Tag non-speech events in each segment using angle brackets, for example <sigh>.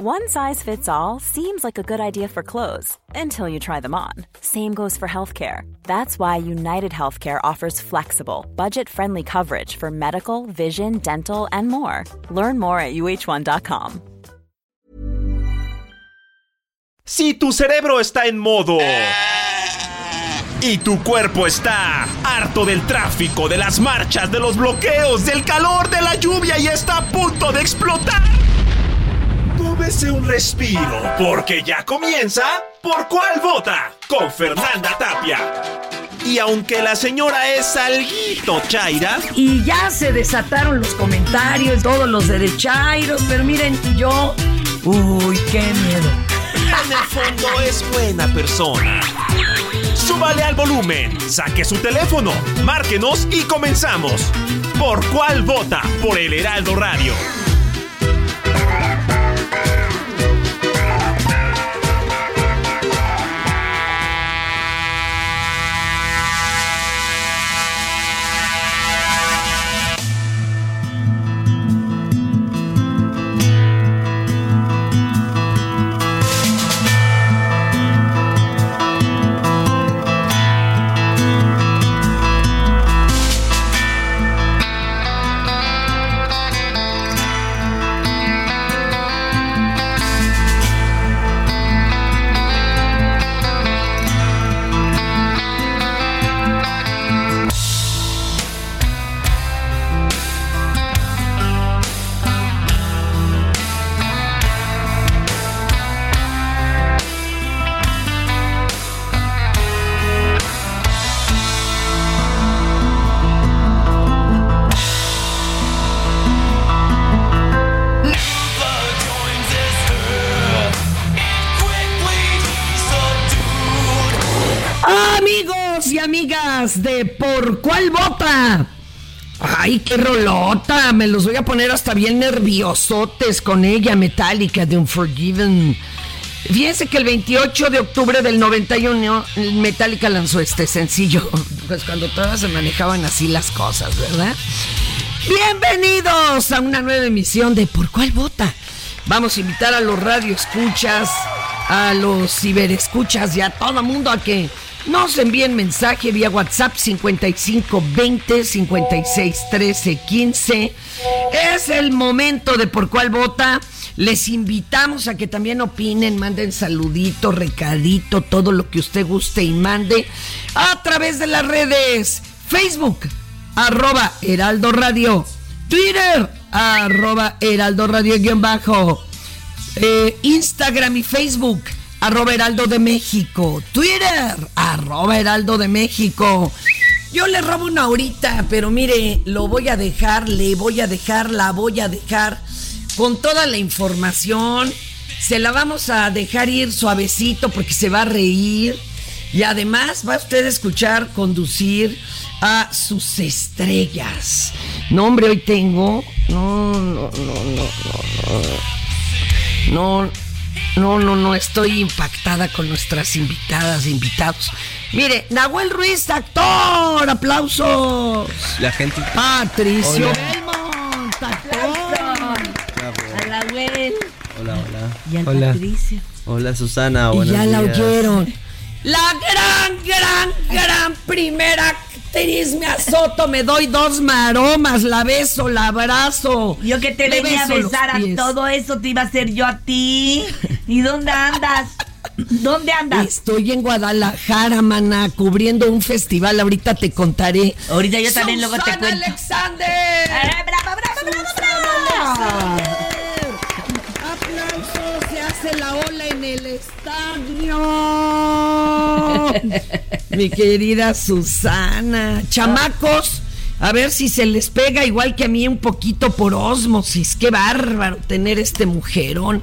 One size fits all seems like a good idea for clothes until you try them on. Same goes for healthcare. That's why United Healthcare offers flexible, budget friendly coverage for medical, vision, dental, and more. Learn more at uh1.com. Si tu cerebro está en modo. Y tu cuerpo está harto del tráfico, de las marchas, de los bloqueos, del calor, de la lluvia y está a punto de explotar. Tómese un respiro, porque ya comienza ¿Por cuál vota? Con Fernanda Tapia. Y aunque la señora es alguito chaira. Y ya se desataron los comentarios, todos los derechairos, pero miren, yo. Uy, qué miedo. En el fondo es buena persona. Súbale al volumen, saque su teléfono, márquenos y comenzamos. ¿Por cuál vota? Por el Heraldo Radio. Ay, qué rolota. Me los voy a poner hasta bien nerviosotes con ella, Metallica de Unforgiven. Fíjense que el 28 de octubre del 91 Metallica lanzó este sencillo, <laughs> pues cuando todas se manejaban así las cosas, ¿verdad? Bienvenidos a una nueva emisión de Por cuál vota. Vamos a invitar a los radioescuchas, a los ciberescuchas y a todo mundo a que nos envíen mensaje vía WhatsApp 55 20 56 13 15. Es el momento de por cuál vota. Les invitamos a que también opinen, manden saludito, recadito, todo lo que usted guste y mande a través de las redes Facebook, arroba Heraldo Radio, Twitter, arroba Heraldo Radio guion bajo, eh, Instagram y Facebook, arroba Heraldo de México, Twitter, arroba Heraldo de México. Yo le robo una horita, pero mire, lo voy a dejar, le voy a dejar, la voy a dejar con toda la información. Se la vamos a dejar ir suavecito porque se va a reír. Y además va usted a escuchar conducir a sus estrellas. No, hombre, hoy tengo. No, no, no, no, no. No, no, no, no. Estoy impactada con nuestras invitadas e invitados. Mire, Nahuel Ruiz, actor. Aplausos. La gente. Patricio Hola. Belmont, actor. A la Gwen Hola, hola. y a Hola. Patricia. Hola, Susana. Y ya la oyeron. La gran, gran, gran primera actriz me azoto, me doy dos maromas, la beso, la abrazo. Yo que te venía a besar a todo eso te iba a hacer yo a ti. ¿Y dónde andas? ¿Dónde andas? Estoy en Guadalajara, mana, cubriendo un festival. Ahorita te contaré. Ahorita yo también luego te Susana cuento. Alexander. ¡Eh, bravo, bravo, bravo, bravo! Aplausos, se hace la ola en el estadio. <laughs> Mi querida Susana. Chamacos, a ver si se les pega igual que a mí un poquito por osmosis. Qué bárbaro tener este mujerón.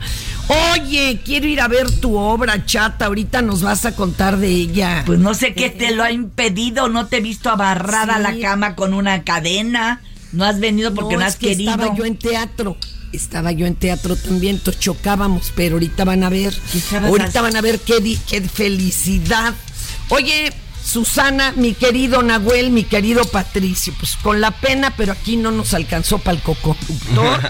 Oye, quiero ir a ver tu obra, chata. Ahorita nos vas a contar de ella. Pues no sé qué te lo ha impedido. No te he visto abarrada a la cama con una cadena. No has venido porque no, has que querido. Estaba yo en teatro. Estaba yo en teatro también, entonces chocábamos, pero ahorita van a ver. ¿Qué estabas Ahorita van a ver qué, qué felicidad. Oye, Susana, mi querido Nahuel, mi querido Patricio, pues con la pena, pero aquí no nos alcanzó para el coconductor.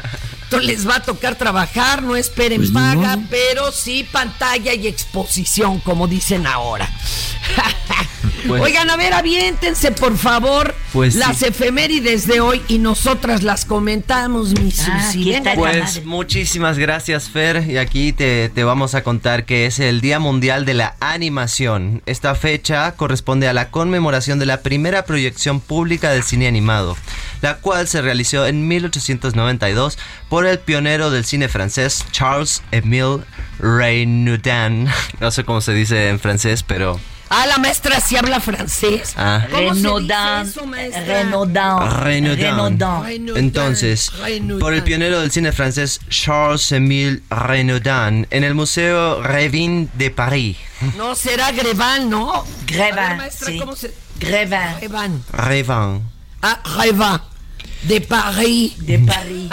ratito les va a tocar trabajar, no esperen Pues paga, pero sí pantalla y exposición, como dicen ahora. <laughs> Pues- Oigan, a ver, aviéntense, por favor, Pues las sí. efemérides de hoy y nosotras las comentamos, mi Ah, Susi. Pues muchísimas gracias Fer y aquí te, te vamos a contar que es el Día Mundial de la Animación. Esta fecha corresponde a la conmemoración de la primera proyección pública del cine animado, la cual se realizó en 1892 por el pionero del cine francés Charles Émile Renaudin. <laughs> No sé cómo se dice en francés, pero Ah, la maestra sí habla francés. Ah. ¿Cómo se dice Renaudin. Renaudin. Renaudin. Entonces, Renaudin. por el pionero del cine francés Charles-Émile Renaudin en el Museo Revin de París. No, será Grevan, ¿no? Ver, maestra, sí. ¿cómo se...? Grevan. Grevan. Revin. Ah, Grevan. De París. De París.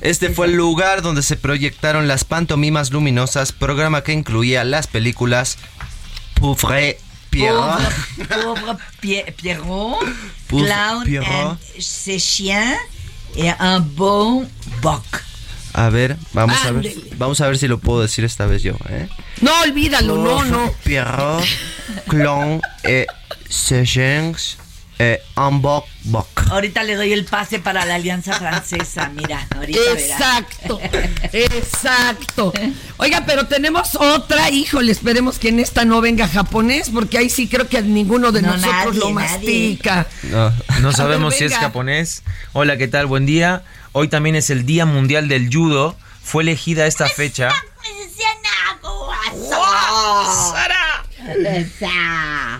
Este fue el lugar donde se proyectaron las pantomimas luminosas, programa que incluía las películas Pauvre Pierrot, Pauvre, pauvre Pie- Pierrot, Pauvre Clown Pierrot. and ses chiens et un bon boc. A ver, vamos a ver, vamos a ver si lo puedo decir esta vez yo, ¿eh? No, olvídalo, no, no. Pierrot, Clown et ses chiens et un boc boc. Ahorita le doy el pase para la Alianza Francesa, mira, ahorita verás. Exacto, <laughs> exacto. Oiga, pero tenemos otra, híjole, esperemos que en esta no venga japonés, porque ahí sí creo que ninguno de No, nosotros nadie, lo mastica. No. Sabemos ver, si es japonés. Hola, ¿qué tal? Buen día. Hoy también es el Día Mundial del Judo. Fue elegida esta fecha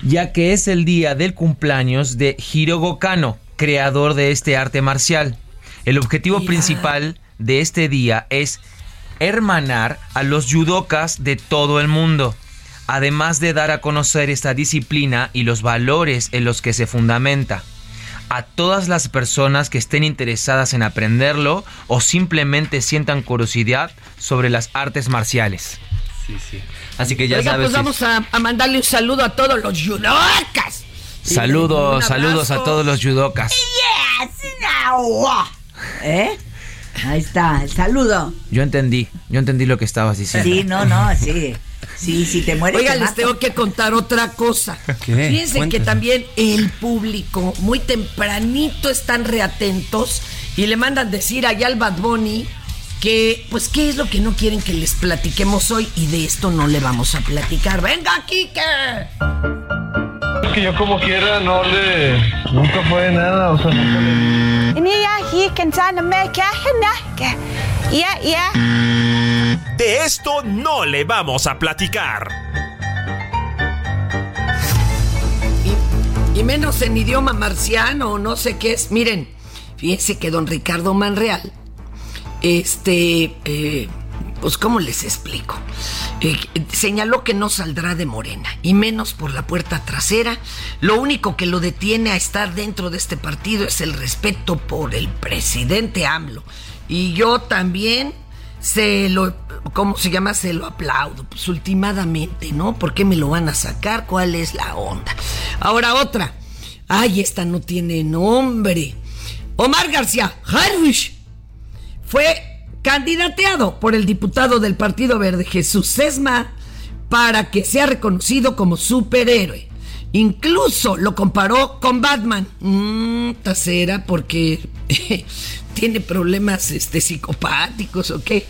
ya que es el día del cumpleaños de Hirogo Kano, creador de este arte marcial. El objetivo principal de este día es hermanar a los judokas de todo el mundo, además de dar a conocer esta disciplina y los valores en los que se fundamenta. A todas las personas que estén interesadas en aprenderlo o simplemente sientan curiosidad sobre las artes marciales. Así que ya Oiga, sabes. pues si- vamos a, a mandarle un saludo a todos los judocas. Saludos, saludos a todos los judokas. ¿Eh? Ahí está, el saludo. Yo entendí, yo entendí lo que estabas diciendo. Sí, no, no, sí. Sí, si te mueres. Oiga, te les tengo que contar otra cosa. ¿Qué? Fíjense que también el público muy tempranito están reatentos y le mandan decir allá al Bad Bunny que, pues, ¿qué es lo que no quieren que les platiquemos hoy? Y de esto no le vamos a platicar. ¡Venga, Kike! Es que yo como quiera no le... Nunca fue nada, o sea, nunca le... De esto no le vamos a platicar. Y, y menos en idioma marciano o no sé qué es. Miren, fíjense que don Ricardo Manreal, este, eh, pues ¿cómo les explico? Eh, señaló que no saldrá de Morena, y menos por la puerta trasera. Lo único que lo detiene a estar dentro de este partido es el respeto por el presidente AMLO. Y yo también se lo, ¿cómo se llama? Se lo aplaudo, pues ultimadamente, ¿no? ¿Por qué me lo van a sacar? ¿Cuál es la onda? Ahora otra. Ay, esta no tiene nombre. Omar García, Harwish, fue candidateado por el diputado del Partido Verde, Jesús Sesma, para que sea reconocido como superhéroe. Incluso lo comparó con Batman. Mmm, tasera, porque <laughs> tiene problemas este, psicopáticos o qué.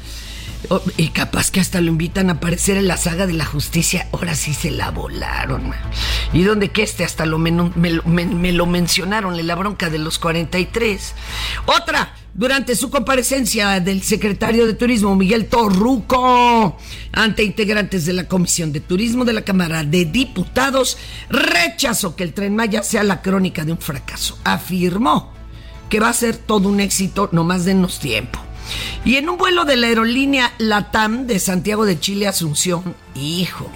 Y capaz que hasta lo invitan a aparecer en la saga de la justicia. Ahora sí se la volaron. Y donde que este hasta lo menu- me, lo- me- me lo mencionaron en la bronca de los 43. Otra, durante su comparecencia del secretario de Turismo, Miguel Torruco, ante integrantes de la Comisión de Turismo de la Cámara de Diputados, rechazó que el tren Maya sea la crónica de un fracaso. Afirmó que va a ser todo un éxito, nomás denos tiempo. Y en un vuelo de la aerolínea LATAM de Santiago de Chile a Asunción, hijo,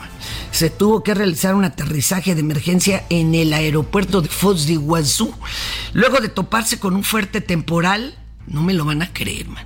se tuvo que realizar un aterrizaje de emergencia en el aeropuerto de Foz de Iguazú, luego de toparse con un fuerte temporal, no me lo van a creer, man.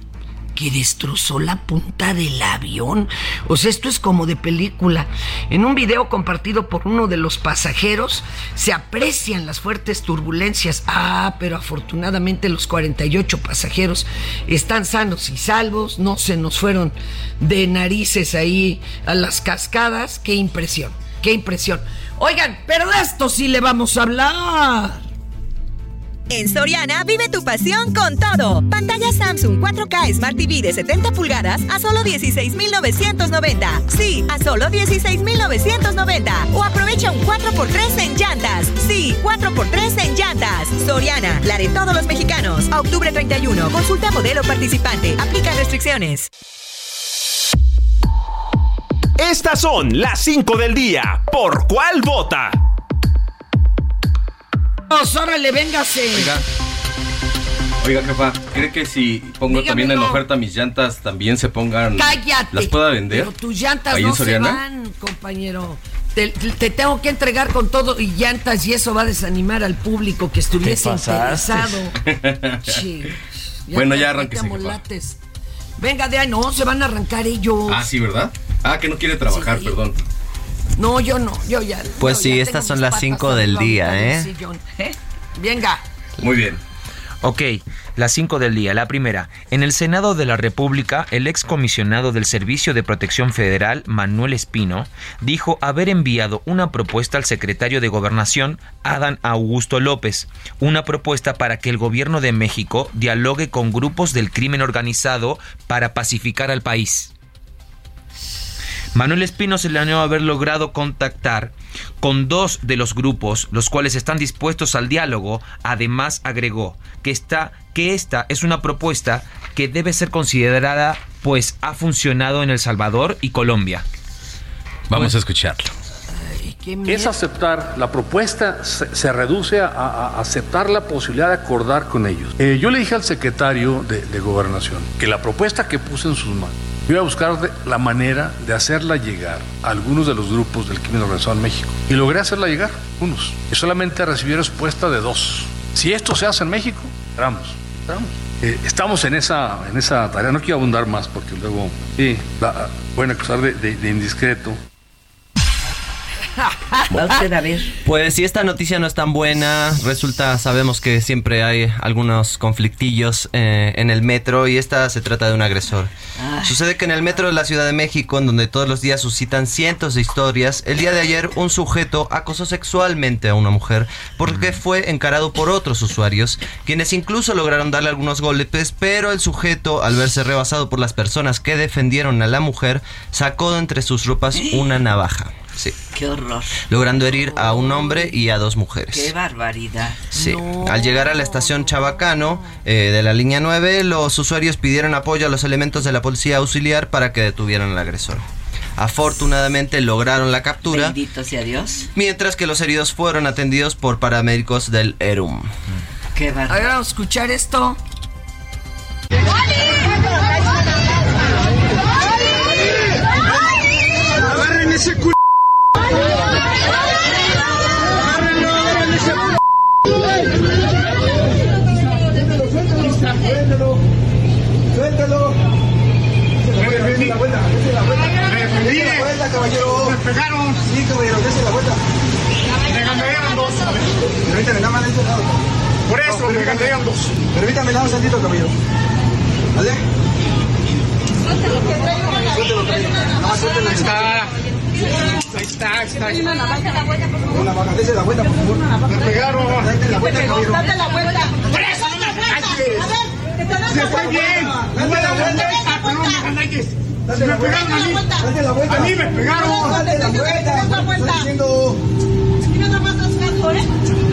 que destrozó la punta del avión. O sea, esto es como de película. En un video compartido por uno de los pasajeros se aprecian las fuertes turbulencias. Ah, pero afortunadamente los 48 pasajeros están sanos y salvos, no se nos fueron de narices ahí a las cascadas. Qué impresión, qué impresión. Oigan, pero de esto sí le vamos a hablar. En Soriana vive tu pasión con todo. Pantalla Samsung 4K Smart TV de 70 pulgadas a solo 16,990. Sí, a solo 16,990. O aprovecha un 4x3 en llantas. Sí, 4x3 en llantas. Soriana, la de todos los mexicanos. A octubre 31. Consulta modelo participante. Aplica restricciones. Estas son las 5 del día. ¿Por cuál vota? Vamos, órale, véngase. Oiga. Oiga, jefa, ¿cree que si pongo Dígame, también en no. oferta mis llantas, también se pongan... Cállate. ¿Las pueda vender? Pero tus llantas ahí no en se van, compañero. Te, te tengo que entregar con todo y llantas y eso va a desanimar al público que estuviese interesado. <laughs> Sí. Bueno, ya amolates. Venga, de ahí, no, se van a arrancar ellos. Ah, sí, ¿verdad? Ah, que no quiere trabajar, perdón. No, yo no, yo ya. Pues yo sí, ya estas son las patas 5 del día, ¿eh? ¿eh? Venga. Muy bien. Ok, las 5 del día. La primera. En el Senado de la República, el excomisionado del Servicio de Protección Federal, Manuel Espino, dijo haber enviado una propuesta al secretario de Gobernación, Adán Augusto López. Una propuesta para que el gobierno de México dialogue con grupos del crimen organizado para pacificar al país. Manuel Espino se le planeó haber logrado contactar con dos de los grupos, los cuales están dispuestos al diálogo. Además, agregó que esta, que esta es una propuesta que debe ser considerada, pues ha funcionado en El Salvador y Colombia. Vamos a escucharlo. Es aceptar, la propuesta se, se reduce a, a aceptar la posibilidad de acordar con ellos. Eh, yo le dije al secretario de, de Gobernación que la propuesta que puse en sus manos, yo iba a buscar la manera de hacerla llegar a algunos de los grupos del crimen organizado en México. Y logré hacerla llegar, unos. Y solamente recibí respuesta de dos. Si esto se hace en México, entramos. entramos. Eh, estamos en esa, en esa tarea, no quiero abundar más porque luego sí, la, acusar de indiscreto. Va usted a ver. Pues si esta noticia no es tan buena, resulta, sabemos que siempre hay algunos conflictillos eh, en el metro y esta se trata de un agresor. Ay. Sucede que en el metro de la Ciudad de México, en donde todos los días suscitan cientos de historias, el día de ayer un sujeto acosó sexualmente a una mujer porque fue encarado por otros usuarios, quienes incluso lograron darle algunos golpes, pero el sujeto, al verse rebasado por las personas que defendieron a la mujer, sacó de entre sus ropas <gasps> una navaja. Sí. Qué horror. Logrando herir a un hombre y a dos mujeres. Qué barbaridad. Sí. Al llegar a la estación Chabacano eh, de la línea 9, los usuarios pidieron apoyo a los elementos de la policía auxiliar para que detuvieran al agresor. Afortunadamente lograron la captura, Bendito sea Dios. mientras que los heridos fueron atendidos por paramédicos del ERUM. Qué barbaridad. vamos a escuchar esto. Agarren ese culo. Agárrenlo, agárrenlo ese culo. Suéltalo, suéltalo. Dése la vuelta, dése la vuelta. Dése la vuelta, caballero. Me pegaron. Sí, caballero, dése la vuelta. Me gandaron dos. Permítame, nada más de este lado. Por eso, me gandaron dos. Permítame, nada más tantito, caballero. ¿Vale? Nada más suéltalo. Está. Ahí está, ahí está. Una navaja, dése la vuelta, por favor. Me pegaron. Date la vuelta, caballero. Date la vuelta. Por eso no. A ver, que te das la fue vuelta. bien. Date la la vuelta. Date la vuelta. pegaron a mí. Date la vuelta. A mí me pegaron. Date la vuelta. Date la vuelta. Estoy diciendo. Aquí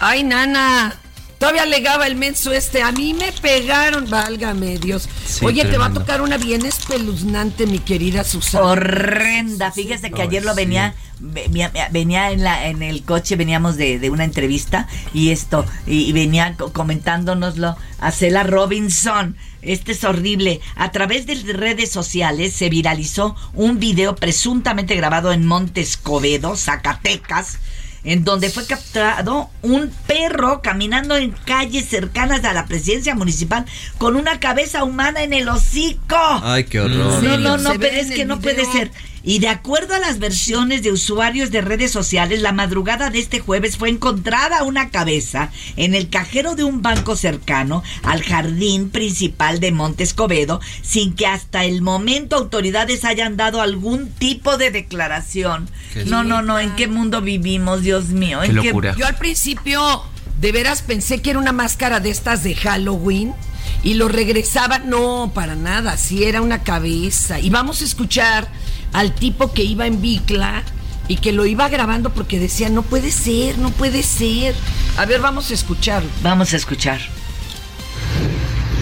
Ay, nana. Todavía alegaba el menso este. A mí me pegaron. Válgame Dios. Sí, Oye, te va a tocar una bien espeluznante, mi querida Susana. Horrenda. Fíjese que ayer lo venía, venía, venía en la, en el coche, veníamos de, de una entrevista y esto, y, y venía co- comentándonoslo a Cela Robinson. Este es horrible. A través de redes sociales se viralizó un video presuntamente grabado en Monte Escobedo, Zacatecas, en donde fue capturado un perro caminando en calles cercanas a la presidencia municipal con una cabeza humana en el hocico. Ay, qué horror. No, no, no, pero es que no video. puede ser. Y de acuerdo a las versiones de usuarios de redes sociales, la madrugada de este jueves fue encontrada una cabeza en el cajero de un banco cercano al jardín principal de Monte Escobedo, sin que hasta el momento autoridades hayan dado algún tipo de declaración. Qué No, no, no, ¿en qué mundo vivimos, Dios mío? ¿En Qué locura. Yo al principio de veras pensé que era una máscara de estas de Halloween y lo regresaba. No, para nada, sí era una cabeza. Y vamos a escuchar al tipo que iba en bicla y que lo iba grabando porque decía, no puede ser, no puede ser. A ver, vamos a escucharlo. Vamos a escuchar.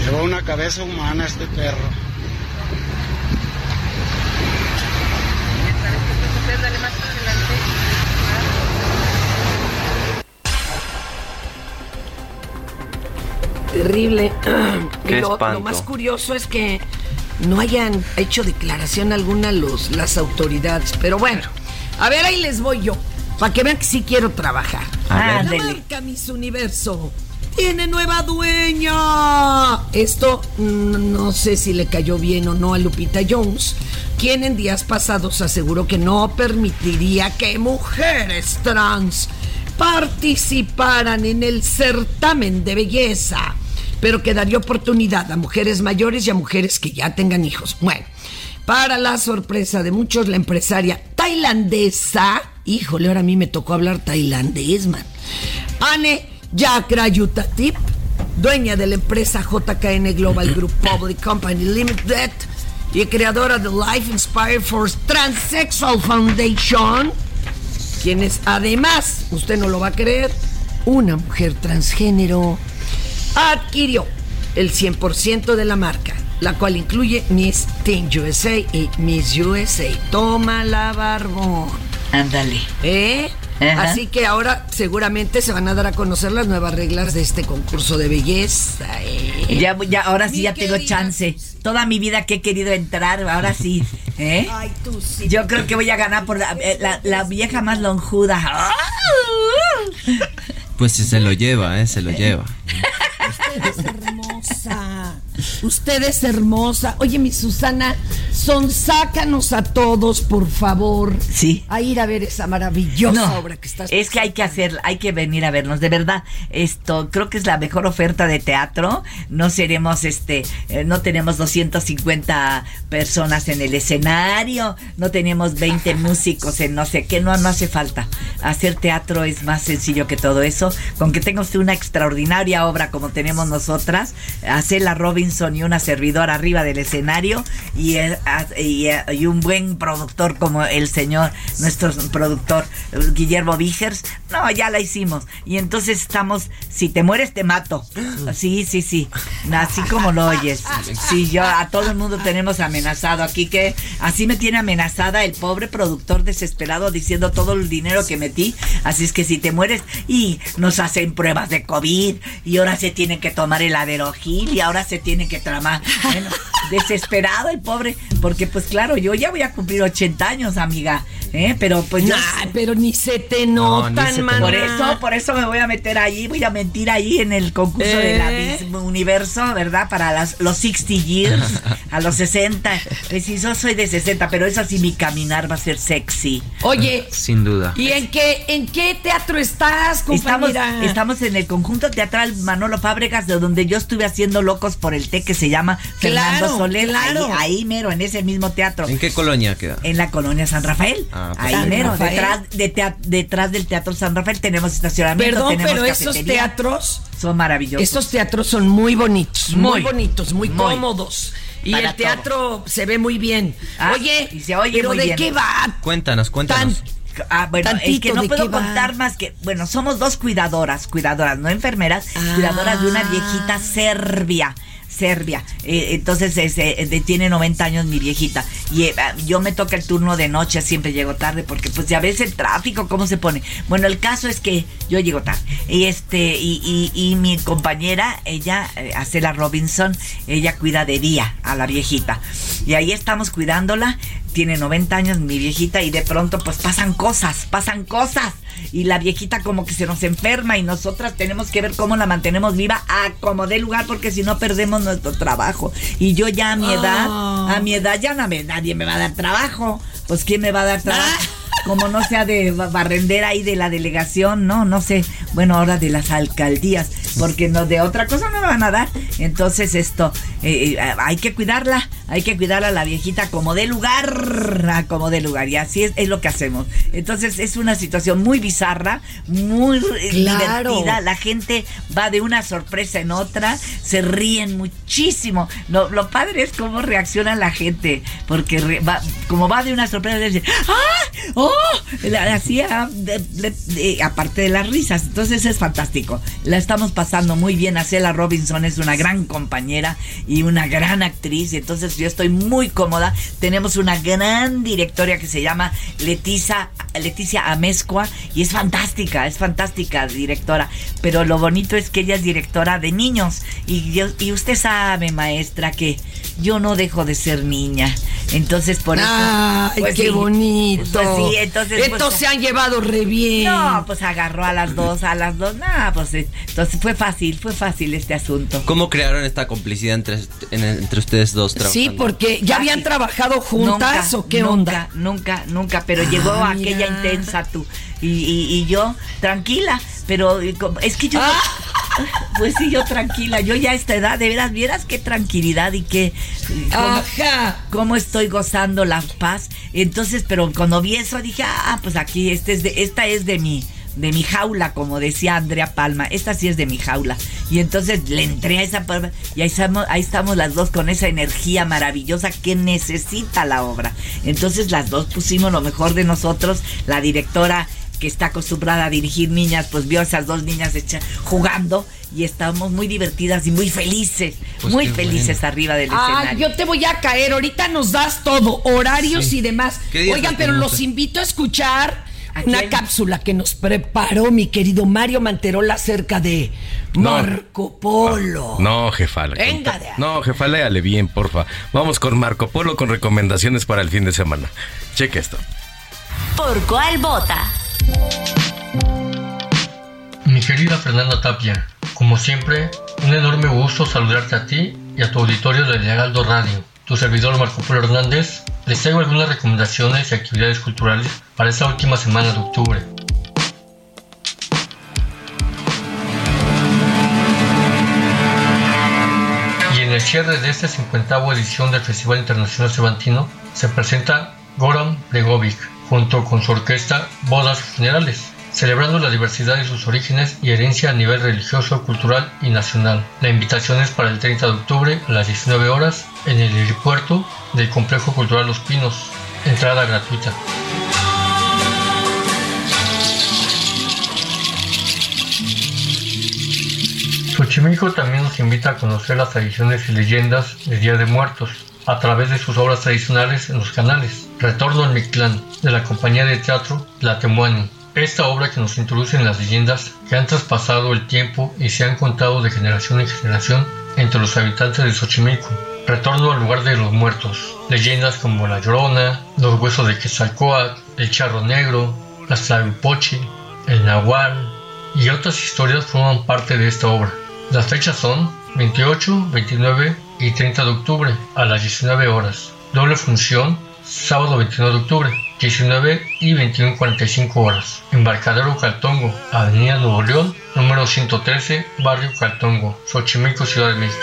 Lleva una cabeza humana este perro. Terrible. <clears throat> Qué lo, espanto. lo más curioso es que no hayan hecho declaración alguna los, las autoridades. Pero bueno, a ver, ahí les voy yo. Para que vean que sí quiero trabajar. A ver. La marca Miss Universo tiene nueva dueña. Esto mm, no sé si le cayó bien o no a Lupita Jones, quien en días pasados aseguró que no permitiría que mujeres trans participaran en el certamen de belleza, pero que daría oportunidad a mujeres mayores y a mujeres que ya tengan hijos. Bueno, para la sorpresa de muchos, la empresaria tailandesa, híjole, ahora a mí me tocó hablar tailandés, man. Anne Yakrayutatip, dueña de la empresa JKN Global Group <clears throat> Public Company Limited y creadora de Life Inspired for Transsexual Foundation, quienes además, usted no lo va a creer, una mujer transgénero adquirió el 100% de la marca, la cual incluye Miss Teen USA y Miss USA. Toma la barbón. Ándale. ¿Eh? Ajá. Así que ahora seguramente se van a dar a conocer las nuevas reglas de este concurso de belleza. ¿eh? Ya, ya, ahora sí Mi ya tengo chance. Toda mi vida que he querido entrar, ahora sí. ¿eh? Ay, tú sí. Yo creo que voy a ganar por la, eh, la- la vieja más lonjuda. Pues si se lo lleva, ¿eh? Se lo <laughs> lleva. Usted es hermosa. Usted es hermosa. Oye, mi Susana, son sácanos a todos, por favor. Sí. A ir a ver esa maravillosa No, obra que estás es que hay que hacer, hay que venir a vernos, de verdad. Esto creo que es la mejor oferta de teatro. No seremos, este, eh, no tenemos 250 personas en el escenario, no tenemos 20 músicos en no sé qué, no, no hace falta. Hacer teatro es más sencillo que todo eso. Con que tenga usted una extraordinaria obra como tenemos nosotras, Acela Robinson y una servidora arriba del escenario y, eh, a- y, eh, y un buen productor como el señor, nuestro productor Guillermo Vigers, no, ya la hicimos. Y entonces estamos, si te mueres te mato. Sí, sí, sí. Así como lo oyes. Sí, yo a todo el mundo tenemos amenazado aquí que así me tiene amenazada el pobre productor desesperado diciendo todo el dinero que metí. Así es que si te mueres y nos hacen pruebas de COVID y ahora se tienen que tomar el aderogil y ahora se tienen que tramar. Bueno, desesperado el pobre, porque pues claro, yo ya voy a cumplir 80 años, amiga, ¿eh? Pero pues yo... Ay, pero ni se te No, notan, se te maná. Por eso, por eso me voy a meter ahí, voy a mentir ahí en el concurso de la ¿Eh? Miss Universo, ¿verdad? Para las, los 60 years, a los 60. Pues sí, yo soy de 60, pero eso sí, mi caminar va a ser sexy. Oye, Sin duda. ¿y en qué, en qué teatro estás, Estamos, compañera? estamos en el conjunto teatral Manolo Fábregas, de donde yo estuve haciendo Locos por el Que se llama Fernando Claro, Soler. claro. Ahí, ahí mero, en ese mismo teatro. ¿En qué colonia queda? En la colonia San Rafael. Ah, pues ahí San mero, Rafael. detrás, de detrás del Teatro San Rafael tenemos estacionamiento. Perdón, tenemos pero esos teatros, son maravillosos. esos teatros son muy bonitos, muy, Muy, bonitos, muy, muy. cómodos. Y Para el teatro se ve muy bien. Ah, oye, y se oye pero muy ¿de bien. qué va? Cuéntanos, cuéntanos. Ah, bueno, es que no ¿de puedo va? contar más que, bueno, somos dos cuidadoras, cuidadoras, no enfermeras, cuidadoras de una Ah. viejita serbia. Serbia. Eh, entonces tiene 90 años mi viejita. Y eh, yo me toca el turno de noche, siempre llego tarde porque pues ya ves el tráfico, cómo se pone. Bueno, el caso es que yo llego tarde. Y este, y, y, y mi compañera, ella, eh, Acela Robinson, ella cuida de día a la viejita. Y ahí estamos cuidándola. Tiene 90 años mi viejita y de pronto pues pasan cosas, pasan cosas. Y la viejita como que se nos enferma y nosotras tenemos que ver cómo la mantenemos viva a como dé lugar porque si no perdemos nuestro trabajo. Y yo ya a mi edad, Ah. a mi edad ya no me, nadie me va a dar trabajo. Pues ¿quién me va a dar trabajo? Como no sea de ba- barrendera ahí de la delegación, no, no sé, bueno, ahora de las alcaldías, porque no de otra cosa no me van a dar. Entonces esto, eh, eh, hay que cuidarla, hay que cuidarla a la viejita como de lugar, a como de lugar, y así es, es lo que hacemos. Entonces es una situación muy bizarra, muy eh, Claro. divertida, la gente va de una sorpresa en otra, se ríen muchísimo. Lo, lo padre es cómo reacciona la gente, porque re- va, como va de una sorpresa, dice, ¡ah! ¡oh! La- Así, ah, aparte de las risas. Entonces es fantástico. La estamos pasando muy bien. Acela Robinson es una gran compañera y una gran actriz. Y entonces yo estoy muy cómoda. Tenemos una gran directoria que se llama Leticia, Leticia Amezcua y es fantástica, es fantástica directora. Pero lo bonito es que ella es directora de niños. Y, yo, y usted sabe, maestra, que yo no dejo de ser niña. Entonces por eso... Ay, pues qué sí, bonito. pues sí, entonces... pues, Estos se han llevado re bien. no, pues agarró a las dos, a las dos. Nah, pues eh, entonces fue fácil, fue fácil este asunto. ¿Cómo crearon esta complicidad entre, en- entre ustedes dos Sí, trabajando? porque ya habían trabajado juntas Nunca, o qué nunca, onda. Nunca, nunca, pero llegó Ah, aquella mira. intensa tú. Y, y- y yo, tranquila, pero eh, es que yo. Ah. <laughs> Pues sí, yo tranquila. Yo ya a esta edad, de veras, vieras qué tranquilidad y qué. cómo- Ajá. cómo estoy gozando la paz. Entonces, pero cuando vi eso dije, ah, pues aquí, este es de, esta es de mi, de mi jaula, como decía Andrea Palma. Esta sí es de mi jaula. Y entonces le entré a esa palma y ahí estamos, ahí estamos las dos con esa energía maravillosa que necesita la obra. Entonces las dos pusimos lo mejor de nosotros. La directora que está acostumbrada a dirigir niñas, pues vio a esas dos niñas hecha- jugando y estábamos muy divertidas y muy felices, Pues muy felices bueno. arriba del Ah, escenario. yo te voy a caer. Ahorita nos das todo, horarios y demás. ¿Qué días Oigan, pero los invito a escuchar ¿A una quién? cápsula que nos preparó mi querido Mario Manterola acerca de No. Marco Polo. No, jefa. le Venga conta- de ahí. No, jefa, léale bien, porfa. Vamos con Marco Polo con recomendaciones para el fin de semana. Cheque esto. ¿Por cuál vota? Mi querida Fernanda Tapia, como siempre, un enorme gusto saludarte a ti y a tu auditorio de Heraldo Radio. Tu servidor Marco Polo Hernández les traigo algunas recomendaciones y actividades culturales para esta última semana de octubre. Y en el cierre de esta 50 edición del Festival Internacional Cervantino se presenta Goran Bregovic junto con su orquesta Bodas Funerales, celebrando la diversidad de sus orígenes y herencia a nivel religioso, cultural y nacional. La invitación es para el 30 de octubre a las 19 horas en el aeropuerto del Complejo Cultural Los Pinos, entrada gratuita. Xochimilco también nos invita a conocer las tradiciones y leyendas del Día de Muertos a través de sus obras tradicionales en los canales. Retorno al Mictlán, de la compañía de teatro La Temuani. Esta obra que nos introduce en las leyendas que han traspasado el tiempo y se han contado de generación en generación entre los habitantes de Xochimilco. Retorno al lugar de los muertos. Leyendas como La Llorona, los huesos de Quetzalcóatl, el Charro Negro, la Tlahuipochi, el Nahual, y otras historias forman parte de esta obra. Las fechas son 28, 29 y 30 de octubre a las 19 horas. Doble función, sábado 29 de octubre, 19 y 21.45 horas. Embarcadero Caltongo, Avenida Nuevo León, número 113, Barrio Caltongo, Xochimilco, Ciudad de México.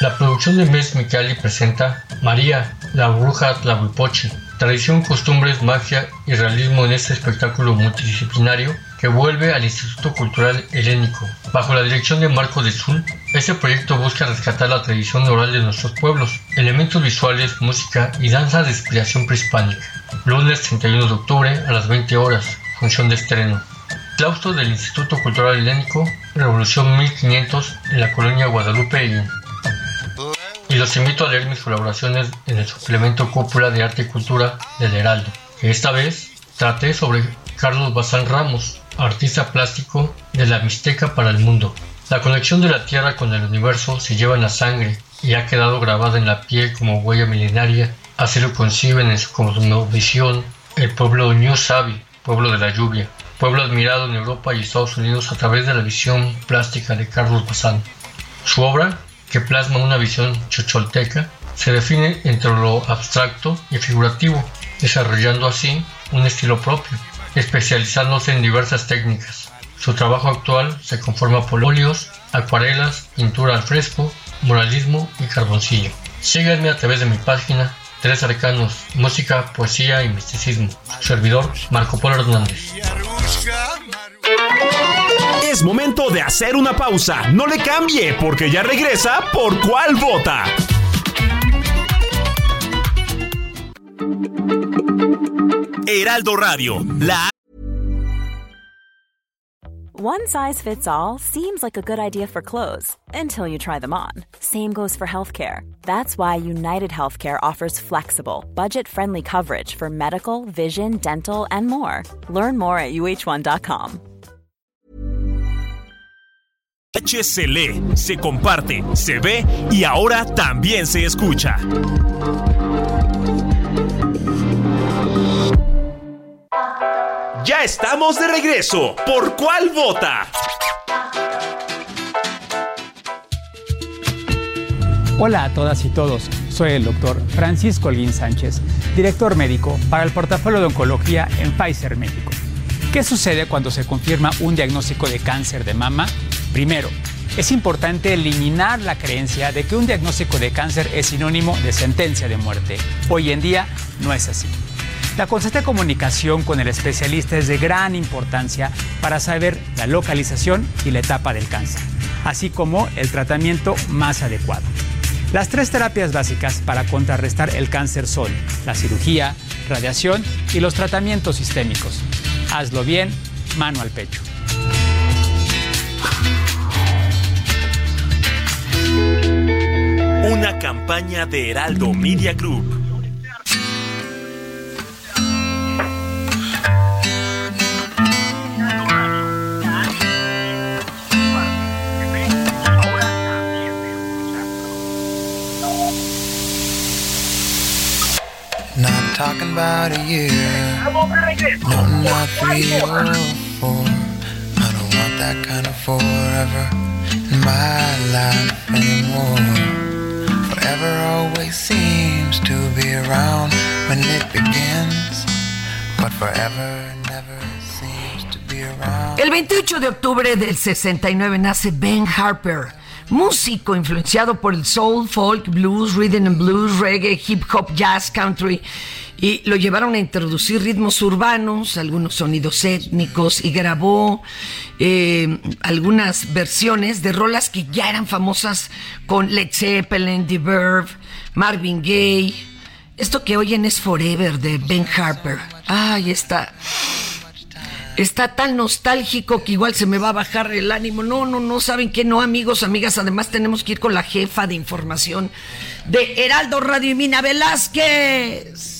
La producción de Mes Micali presenta María, la bruja Tlahuipochi. Tradición, costumbres, magia y realismo en este espectáculo multidisciplinario que vuelve al Instituto Cultural Helénico. Bajo la dirección de Marco de Zul, este proyecto busca rescatar la tradición oral de nuestros pueblos, elementos visuales, música y danza de inspiración prehispánica. Lunes 31 de octubre a las 20 horas, función de estreno. Claustro del Instituto Cultural Helénico, Revolución 1500 en la colonia Guadalupe y y los invito a leer mis colaboraciones en el suplemento Cúpula de Arte y Cultura del Heraldo, que esta vez traté sobre Carlos Bazán Ramos, artista plástico de la Mixteca para el mundo. La conexión de la Tierra con el universo se lleva en la sangre y ha quedado grabada en la piel como huella milenaria. Así lo conciben en su cosmovisión el pueblo New Sabi, pueblo de la lluvia, pueblo admirado en Europa y Estados Unidos a través de la visión plástica de Carlos Bazán. Su obra, que plasma una visión chocholteca, se define entre lo abstracto y figurativo, desarrollando así un estilo propio, especializándose en diversas técnicas. Su trabajo actual se conforma por óleos, acuarelas, pintura al fresco, muralismo y carboncillo. Síganme a través de mi página Tres Arcanos, Música, Poesía y Misticismo. Su servidor, Marco Polo Hernández. Es momento de hacer una pausa. No le cambie, porque ya regresa por cuál vota. Heraldo Radio, la One size fits all seems like a good idea for clothes until you try them on. Same goes for healthcare. That's why United Healthcare offers flexible, budget friendly coverage for medical, vision, dental, and more. Learn more at uh1.com. H se lee, se comparte, se ve y ahora también se escucha. Ya estamos de regreso. ¿Por cuál vota? Hola a todas y todos. Soy el doctor Francisco Olguín Sánchez, director médico para el portafolio de oncología en Pfizer México. ¿Qué sucede cuando se confirma un diagnóstico de cáncer de mama? Primero, es importante eliminar la creencia de que un diagnóstico de cáncer es sinónimo de sentencia de muerte. Hoy en día no es así. La constante comunicación con el especialista es de gran importancia para saber la localización y la etapa del cáncer, así como el tratamiento más adecuado. Las tres terapias básicas para contrarrestar el cáncer son la cirugía, radiación y los tratamientos sistémicos. Hazlo bien, mano al pecho. Una campaña de Heraldo Media Group. Talking about a year. No, not three or four. I don't want that kind of forever in my life anymore. Forever always seems to be around when it begins, but forever never. El 28 de octubre del 69 nace Ben Harper, músico influenciado por el soul, folk, blues, rhythm and blues, reggae, hip hop, jazz, country. Y lo llevaron a introducir ritmos urbanos, algunos sonidos étnicos, y grabó eh, algunas versiones de rolas que ya eran famosas con Led Zeppelin, The Verve, Marvin Gaye. Esto que oyen es Forever de Ben Harper. Ay, está. Está tan nostálgico que igual se me va a bajar el ánimo. No, no, no, saben que no, amigos, amigas. Además, tenemos que ir con la jefa de información de Heraldo Radio y Mina Velázquez.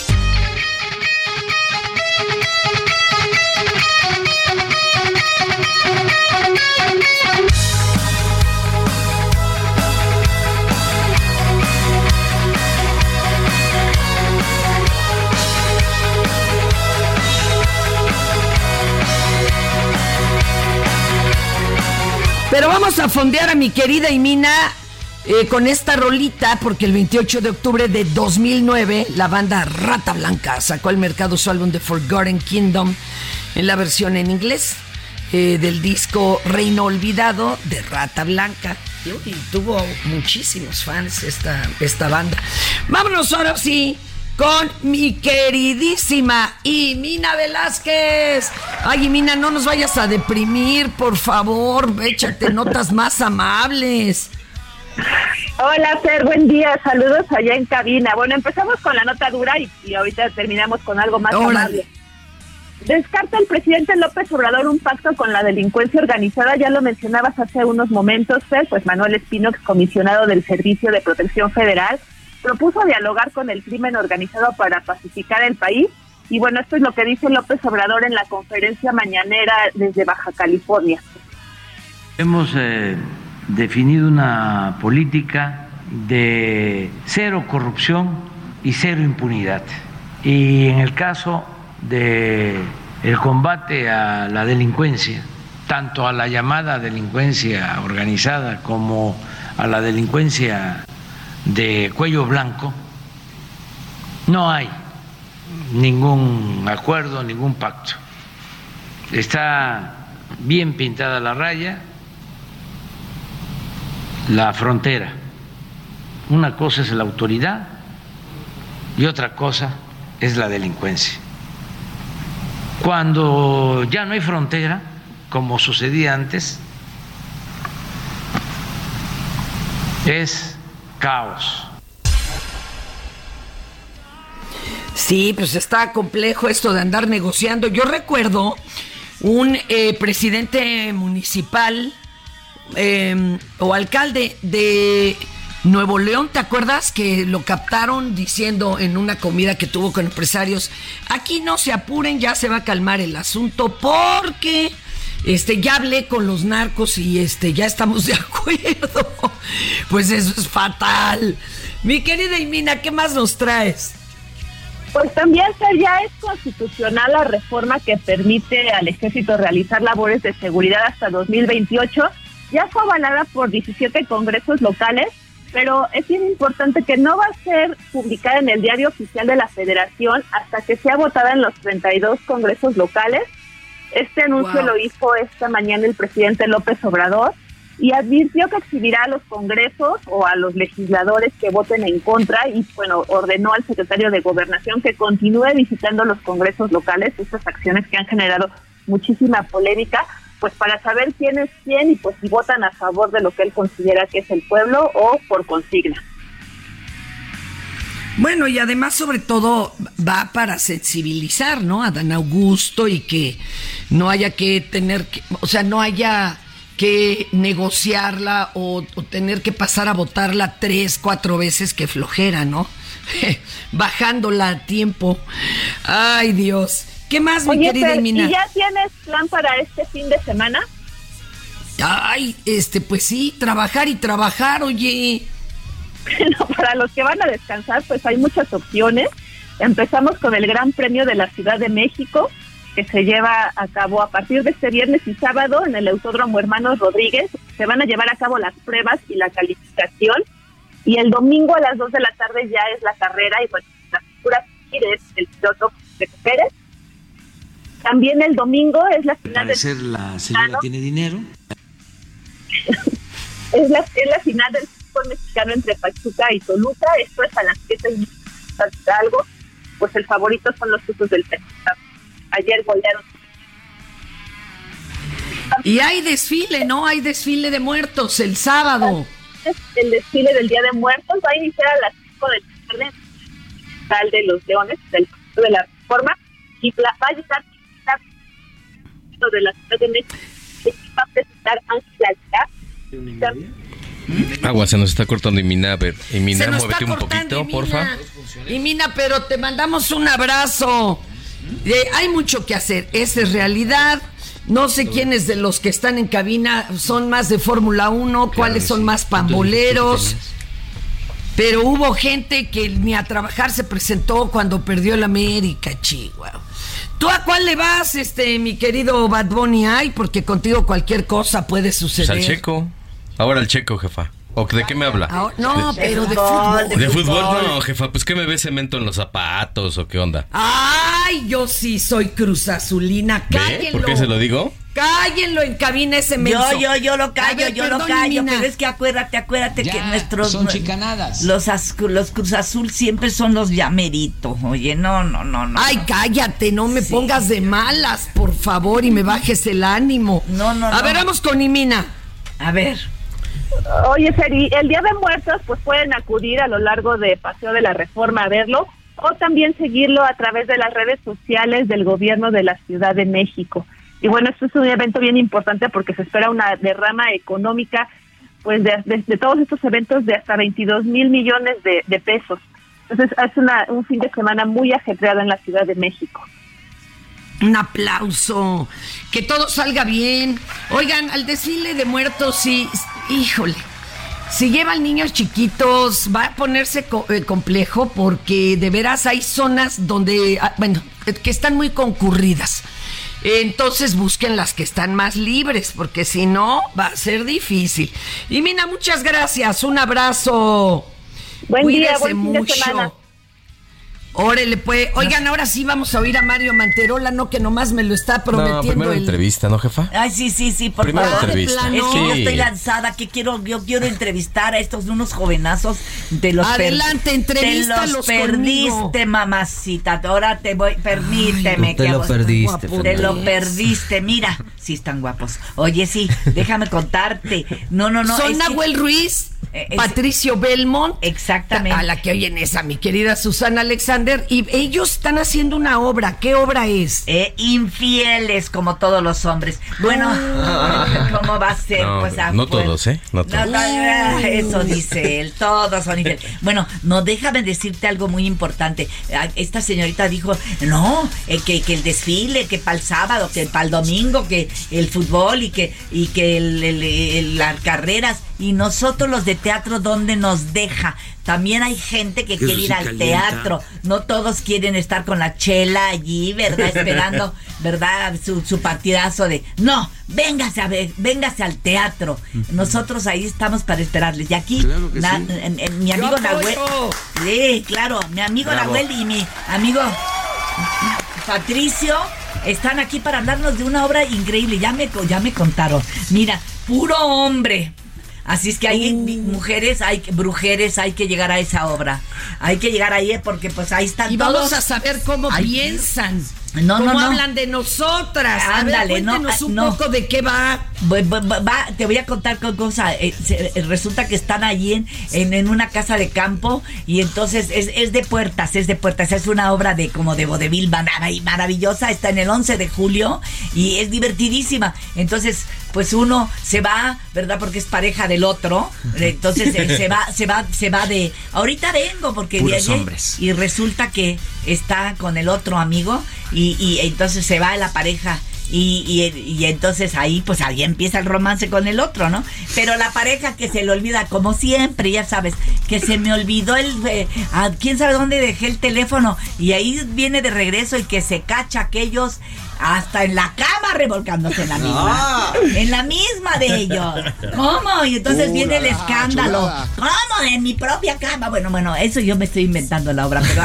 Pero vamos a fondear a mi querida Imina eh, con esta rolita, porque el 28 de octubre de 2009 la banda Rata Blanca sacó al mercado su álbum The Forgotten Kingdom en la versión en inglés eh, del disco Reino Olvidado de Rata Blanca. Y tuvo muchísimos fans esta, esta banda. Vámonos ahora sí con mi queridísima Imina Velázquez. Ay, Imina, no nos vayas a deprimir, por favor. Échate notas más amables. Hola, Fer, buen día. Saludos allá en cabina. Bueno, empezamos con la nota dura y, y ahorita terminamos con algo más amable. Descarta el presidente López Obrador un pacto con la delincuencia organizada, ya lo mencionabas hace unos momentos, Fer, pues Manuel Espino, excomisionado del Servicio de Protección Federal, propuso dialogar con el crimen organizado para pacificar el país. Y bueno, esto es lo que dice López Obrador en la conferencia mañanera desde Baja California. Hemos eh, definido una política de cero corrupción y cero impunidad. Y en el caso de el combate a la delincuencia, tanto a la llamada delincuencia organizada como a la delincuencia de cuello blanco, no hay ningún acuerdo, ningún pacto. Está bien pintada la raya, la frontera. Una cosa es la autoridad y otra cosa es la delincuencia. Cuando ya no hay frontera, como sucedía antes, es caos. Sí, pues está complejo esto de andar negociando. Yo recuerdo un eh, presidente municipal eh, o alcalde de Nuevo León, ¿te acuerdas que lo captaron diciendo en una comida que tuvo con empresarios, aquí no se apuren, ya se va a calmar el asunto porque este ya hablé con los narcos y este ya estamos de <laughs> acuerdo. Pues eso es fatal. Mi querida Imina, ¿qué más nos traes? Pues también ya es constitucional la reforma que permite al ejército realizar labores de seguridad hasta 2028. Ya fue avalada por 17 congresos locales pero es bien importante que no va a ser publicada en el diario oficial de la federación hasta que sea votada en los 32 congresos locales. Este anuncio lo hizo esta mañana el presidente López Obrador y advirtió que exhibirá a los congresos o a los legisladores que voten en contra y bueno, ordenó al secretario de Gobernación que continúe visitando los congresos locales, estas acciones que han generado muchísima polémica pues para saber quién es quién y pues si votan a favor de lo que él considera que es el pueblo o por consigna. Bueno, y además sobre todo va para sensibilizar, ¿no? A Dan Augusto y que no haya que tener que, o sea, no haya que negociarla o, o tener que pasar a votarla tres, cuatro veces que flojera, ¿no? <laughs> Bajándola a tiempo. Ay, Dios. ¿Qué más, mi querida Emina? ¿Y ya tienes plan para este fin de semana? Ay, este, pues sí, trabajar y trabajar, oye. <laughs> Bueno, para los que van a descansar, pues hay muchas opciones. Empezamos con el Gran Premio de la Ciudad de México, que se lleva a cabo a partir de este viernes y sábado en el Autódromo Hermanos Rodríguez. Se van a llevar a cabo las pruebas y la calificación. Y el domingo a las 2 de la tarde ya es la carrera y pues la figura del piloto de Pérez también el domingo es la final parecer la señora tiene dinero. <laughs> es, la, es la final del fútbol mexicano entre Pachuca y Toluca. Esto es a las 7 y algo. Pues el favorito son los usos del Pachuca. Ayer golearon. Y hay desfile, ¿no? Hay desfile de muertos el sábado. El desfile del Día de Muertos va a iniciar a las 5 de la tarde de los Leones, del de la Reforma, y va a llegar de la Ciudad de México va a presentar Ángela Agua, se nos está cortando y Mina, a ver, y Mina, muévete un poquito, porfa. Y Mina, pero te mandamos un abrazo. Eh, hay mucho que hacer, esa es realidad. No sé quiénes de los que están en cabina son más de Fórmula 1, cuáles son más pamboleros. Pero hubo gente que ni a trabajar se presentó cuando perdió el América, Chihuahua. ¿Tú a cuál le vas, este, mi querido Bad Bunny? Ay, porque contigo cualquier cosa puede suceder. Pues al checo. Ahora el checo, jefa. ¿O de qué me habla? no, pero de fútbol. De, fútbol, no, jefa. Pues que me ve cemento en los zapatos o qué onda. Ay, yo sí soy Cruz Azulina. Cállenlo. ¿Por qué se lo digo? Cállenlo en cabina ese menso. Yo, yo, yo lo callo, yo lo callo. Pero es que acuérdate, acuérdate que nuestros. Son chicanadas. Los, los Cruz Azul siempre son los llameritos. Oye, no, no, no, no. Ay, cállate, no me pongas de malas, por favor, y me bajes el ánimo. No, no, A ver, vamos con Imina. A ver. Oye, Seri, el Día de Muertos, pues pueden acudir a lo largo de Paseo de la Reforma a verlo o también seguirlo a través de las redes sociales del gobierno de la Ciudad de México. Y bueno, esto es un evento bien importante porque se espera una derrama económica pues de, todos estos eventos de hasta 22 mil millones de, pesos. Entonces es una, un fin de semana muy ajetreado en la Ciudad de México. Un aplauso. Que todo salga bien. Oigan, al desfile de muertos, sí, híjole. Si llevan niños chiquitos, va a ponerse co- eh, complejo porque de veras hay zonas donde, ah, bueno, eh, que están muy concurridas. Entonces busquen las que están más libres, porque si no, va a ser difícil. Y Mina, muchas gracias. Un abrazo. Buen día, buen fin de mucho. semana. Órale, pues. Oigan, ahora sí vamos a oír a Mario Manterola, no que nomás me lo está No, prometiendo primero el. entrevista, ¿no, jefa? Ay, sí, sí, sí, por Primero favor. entrevista. Es que yo estoy lanzada, que quiero, yo quiero entrevistar a estos unos jovenazos de los per- Adelante, entrevístalos Te los perdiste, conmigo. mamacita. Ahora te voy, permíteme. Ay, no te que lo hago- perdiste, Te lo perdiste, mira. Sí están guapos. Oye, sí, déjame contarte. No, no, no. Son que- Nahuel Ruiz, Eh, es- Patricio Belmont. Exactamente. A la que oyen es a mi querida Susana Alexander. Y ellos están haciendo una obra. ¿Qué obra es? Eh, infieles como todos los hombres. Bueno, <laughs> ¿cómo va a ser? No, pues, ah, no pues, todos, ¿eh? No todos. no, ah, eso dice él, todos son infieles. Bueno, no, déjame decirte algo muy importante. Ah, Esta señorita dijo, no, eh, que, que el desfile, que para el sábado, que para el domingo, que el fútbol y que, y que el- el- el- las carreras. Y nosotros los de teatro, ¿dónde nos deja? También hay gente que Eso quiere ir sí al calienta. teatro. No todos quieren estar con la chela allí, ¿verdad? <laughs> Esperando, ¿verdad? Su, su partidazo de, no, véngase a ver, véngase al teatro. Nosotros ahí estamos para esperarles. Y aquí, Claro que na- sí. en- en- mi amigo. Nahuel. Sí, claro, mi amigo Bravo. Nahuel y mi amigo Patricio están aquí para hablarnos de una obra increíble. Ya me, ya me contaron. Mira, puro hombre. Así es que hay Uh. mujeres, hay que- brujeres, hay que llegar a esa obra. Hay que llegar ahí porque pues ahí están Y todos. vamos a saber cómo piensan. No, cómo no. hablan de nosotras. Ver, Ándale, no, cuéntenos ah, un no. poco de qué va. Va- va- va- te voy a contar con cosa. eh, se- eh, resulta que están allí en, en, en una casa de campo y entonces es, es de puertas, es de puertas. Es una obra de como de vodevil maravillosa. Está en el 11 de julio y es divertidísima. Entonces, pues uno se va, ¿verdad? Porque es pareja del otro. Entonces eh, se va, <laughs> se va, se va de. Ahorita vengo porque Puros hombres. y resulta que está con el otro amigo y, y entonces se va la pareja y, y- y entonces ahí pues ahí empieza el romance con el otro, ¿no? Pero la pareja que se le olvida como siempre, ya sabes, que se me olvidó el eh, ah, quién sabe dónde dejé el teléfono y ahí viene de regreso y que se cacha aquellos hasta en la cama revolcándose en la misma. Ah. En la misma de ellos. ¿Cómo? Y entonces Uh, viene el escándalo. chulada. ¿Cómo? En mi propia cama. Bueno, bueno, eso yo me estoy inventando la obra, pero.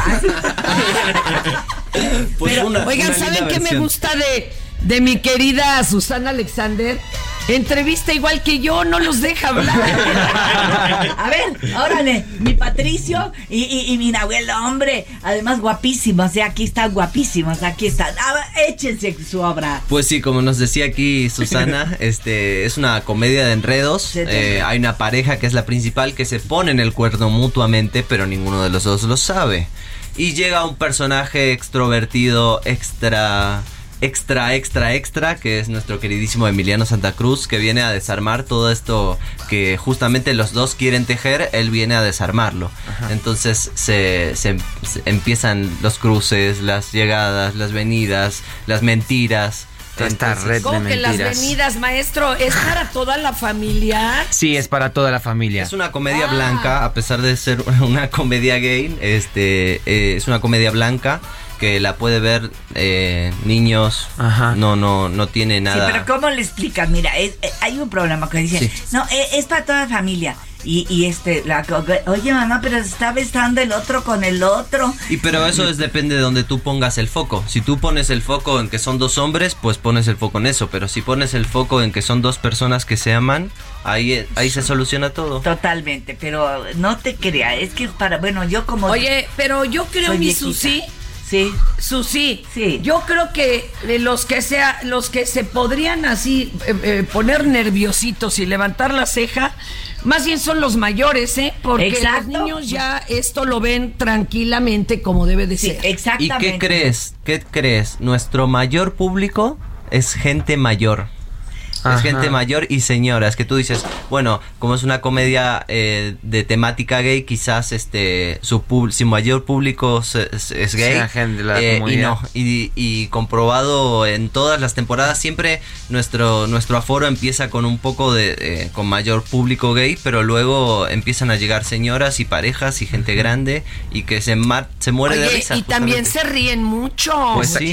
Pues Pero, Oigan, ¿saben qué me gusta de, de mi querida Susana Alexander? Entrevista igual que yo, no los deja hablar. <laughs> A ver, órale, mi Patricio y, y, y mi Nahuel, hombre, además guapísimos, ¿eh? aquí están guapísimos, aquí están. Ah, échense su obra. Pues sí, como nos decía aquí Susana, <laughs> este es una comedia de enredos. Eh, hay una pareja que es la principal que se pone en el cuerno mutuamente, pero ninguno de los dos lo sabe. Y llega un personaje extrovertido, extra, extra, extra, extra, que es nuestro queridísimo Emiliano Santa Cruz, que viene a desarmar todo esto que justamente los dos quieren tejer, él viene a desarmarlo. Entonces se, se- se empiezan los cruces, las llegadas, las venidas, las mentiras. Esta Entonces- red ¿Cómo de que las mentiras. venidas, maestro? ¿Es para toda la familia? Sí, es para toda la familia. Es una comedia blanca, a pesar de ser <laughs> una comedia gay, este eh, es una comedia blanca que la puede ver eh, niños, no no no tiene Sí, nada. pero ¿cómo le explicas? Mira, es- eh, hay un programa que dice, Sí. no, eh, es para toda la familia. Y, y este, la, co- oye mamá, pero se está besando el otro con el otro. Y pero eso es depende de donde tú pongas el foco. Si tú pones el foco en que son dos hombres, pues pones el foco en eso. Pero si pones el foco en que son dos personas que se aman, ahí, ahí se soluciona todo. Totalmente, pero no te creas, es que para, bueno, yo como... Oye, pero yo creo, mi viejita. Susi. Sí. Susi. Sí. Yo creo que de los que sea, los que se podrían así eh, eh, poner nerviositos y levantar la ceja, Más bien son los mayores, ¿eh? Porque Exacto. los niños ya esto lo ven tranquilamente como debe de ser. ¿Y qué crees? ¿Qué crees? Nuestro mayor público es gente mayor. Ajá. Es gente mayor y señoras, que tú dices, bueno, como es una comedia eh, de temática gay, quizás este su, pub- su mayor público se- es, es gay. Gente de la Eh, y no, y, y comprobado en todas las temporadas, siempre nuestro, nuestro aforo empieza con un poco de, eh, con mayor público gay, pero luego empiezan a llegar señoras y parejas y gente grande y que se, mar- se muere de risa. y también se ríen mucho. Pues sí.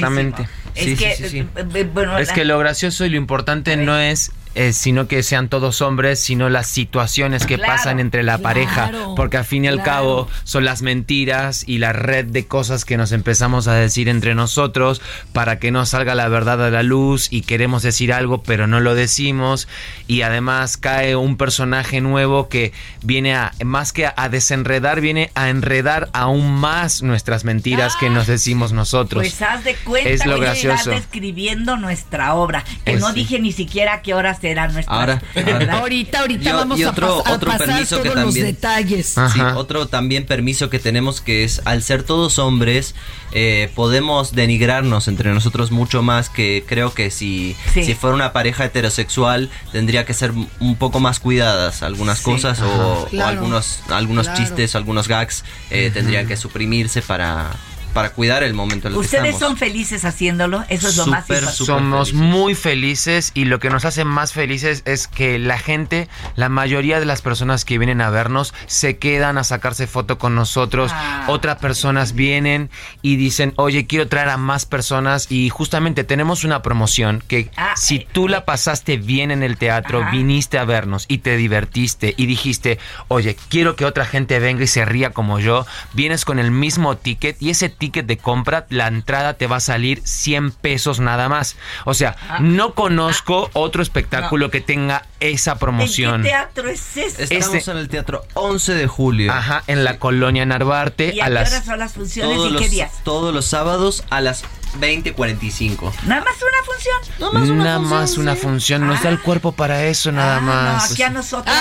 Es que, eh, eh, bueno, Es la- que lo gracioso y lo importante no es eh, sino que sean todos hombres, sino las situaciones que Claro, pasan entre la claro, pareja, porque al fin y al claro. cabo son las mentiras y la red de cosas que nos empezamos a decir entre nosotros para que no salga la verdad a la luz y queremos decir algo pero no lo decimos y además cae un personaje nuevo que viene a más que a desenredar viene a enredar aún más nuestras mentiras que nos decimos nosotros. Pues haz de cuenta Es lo que gracioso. estás describiendo nuestra obra. Que Es- no dije ni siquiera qué horas será nuestra Ahora, <laughs> ahora. Ahorita, ahorita Yo- vamos y a otro, pas- a otro pasar permiso que todos los también, detalles. Sí, otro también permiso que tenemos que es al ser todos hombres eh, podemos denigrarnos entre nosotros mucho más que creo que si, Sí. si fuera una pareja heterosexual tendría que ser un poco más cuidadas algunas Sí. cosas o, algunos algunos claro. chistes algunos gags eh, tendrían que suprimirse para para cuidar el momento en el que Ustedes estamos. son felices haciéndolo, eso es lo más importante. Somos muy felices y lo que nos hace más felices es que la gente, la mayoría de las personas que vienen a vernos, se quedan a sacarse foto con nosotros. Ah. Otras personas vienen y dicen, oye, quiero traer a más personas y justamente tenemos una promoción que si tú la pasaste bien en el teatro, Ajá. viniste a vernos y te divertiste y dijiste, oye, quiero que otra gente venga y se ría como yo, vienes con el mismo ticket y ese ticket de compra, la entrada te va a salir 100 pesos nada más. O sea, Ah. no conozco otro espectáculo que tenga esa ¿En promoción. qué teatro es ese? Estamos Este- en el teatro 11 de julio. Ajá, en la colonia Narvarte ¿Y a, a qué las horas son las funciones todos y qué los, días? todos los sábados a las 20:45. Nada más una función. Nada más una función, nos da el cuerpo para eso nada Ah, no, más. aquí a nosotros,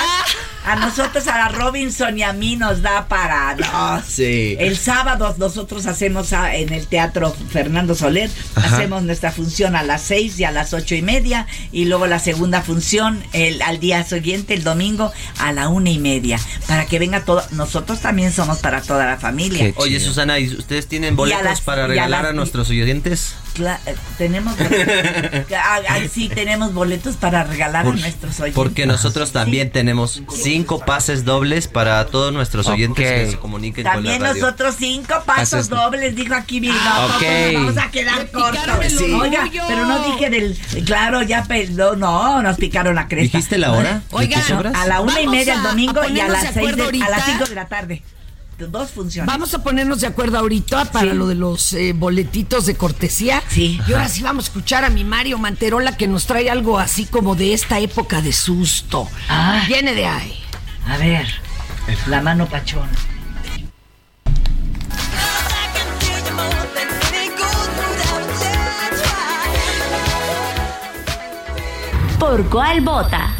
a nosotros, a la Robinson y a mí nos da para dos. Sí. El sábado nosotros hacemos a- en el Teatro Fernando Soler, Ajá. hacemos nuestra función a las seis y a las ocho y media, y luego la segunda función el, al día siguiente, el domingo, a la una y media, para que venga todo. Nosotros también somos para toda la familia. Oye, Susana, ¿y ustedes tienen boletos las- para a regalar a, nuestros oyentes? Cla- eh, tenemos boletos. <laughs> Ah, ah, sí, tenemos boletos para regalar a nuestros oyentes. Porque nosotros también tenemos cinco pases dobles para todos nuestros oyentes que se comuniquen También con la radio. nosotros cinco pasos Pases- dobles, dijo aquí mi Ah, no, ok. nos vamos a quedar cortos. Sí. Oiga, pero no dije del, claro, ya, pe- no, no, nos picaron la cresta. ¿Dijiste la hora? obras? a la una y media el domingo a y a las seis, de- a las cinco de la tarde. Dos funciones. Vamos a ponernos de acuerdo ahorita para lo de los eh, boletitos de cortesía. Sí. Y ahora sí vamos a escuchar a mi Mario Manterola que nos trae algo así como de esta época de susto. Ah. Viene de ahí. A ver, la mano pachona. ¿Por cuál vota?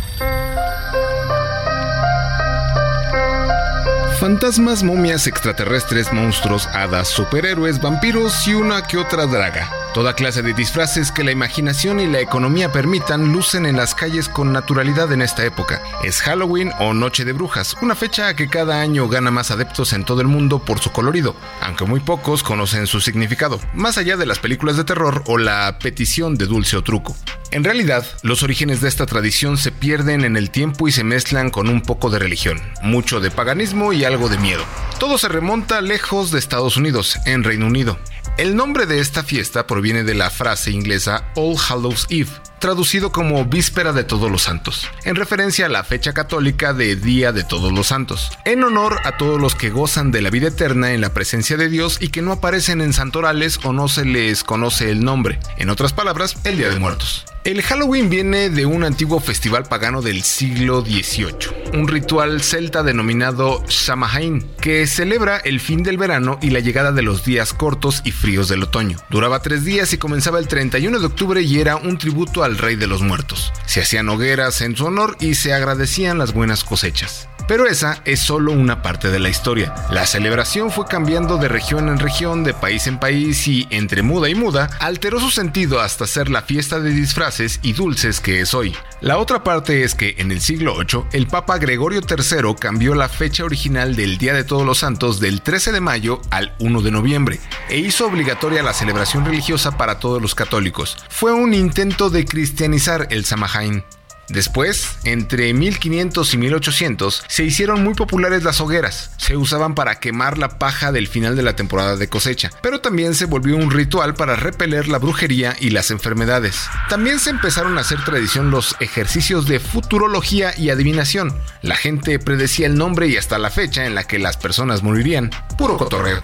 Fantasmas, momias, extraterrestres, monstruos, hadas, superhéroes, vampiros y una que otra draga. Toda clase de disfraces que la imaginación y la economía permitan lucen en las calles con naturalidad en esta época. Es Halloween o Noche de Brujas, una fecha que cada año gana más adeptos en todo el mundo por su colorido, aunque muy pocos conocen su significado, más allá de las películas de terror o la petición de dulce o truco. En realidad, los orígenes de esta tradición se pierden en el tiempo y se mezclan con un poco de religión, mucho de paganismo y algo de miedo. Todo se remonta lejos de Estados Unidos, en Reino Unido. El nombre de esta fiesta proviene de la frase inglesa All Hallows Eve, traducido como Víspera de Todos los Santos, en referencia a la fecha católica de Día de Todos los Santos, en honor a todos los que gozan de la vida eterna en la presencia de Dios y que no aparecen en santorales o no se les conoce el nombre, en otras palabras, el Día de Muertos. El Halloween viene de un antiguo festival pagano del siglo XVIII, un ritual celta denominado Samhain, que celebra el fin del verano y la llegada de los días cortos y fríos del otoño. Duraba tres días y comenzaba el 31 de octubre y era un tributo al rey de los muertos. Se hacían hogueras en su honor y se agradecían las buenas cosechas. Pero esa es solo una parte de la historia. La celebración fue cambiando de región en región, de país en país y, entre muda y muda, alteró su sentido hasta ser la fiesta de disfraces y dulces que es hoy. La otra parte es que en el siglo VIII, el Papa Gregorio III cambió la fecha original del Día de Todos los Santos del 13 de mayo al 1 de noviembre e hizo obligatoria la celebración religiosa para todos los católicos. Fue un intento de cristianizar el Samhain. Después, entre 1500 y 1800, se hicieron muy populares las hogueras. Se usaban para quemar la paja del final de la temporada de cosecha, pero también se volvió un ritual para repeler la brujería y las enfermedades. También se empezaron a hacer tradición los ejercicios de futurología y adivinación. La gente predecía el nombre y hasta la fecha en la que las personas morirían. Puro cotorreo.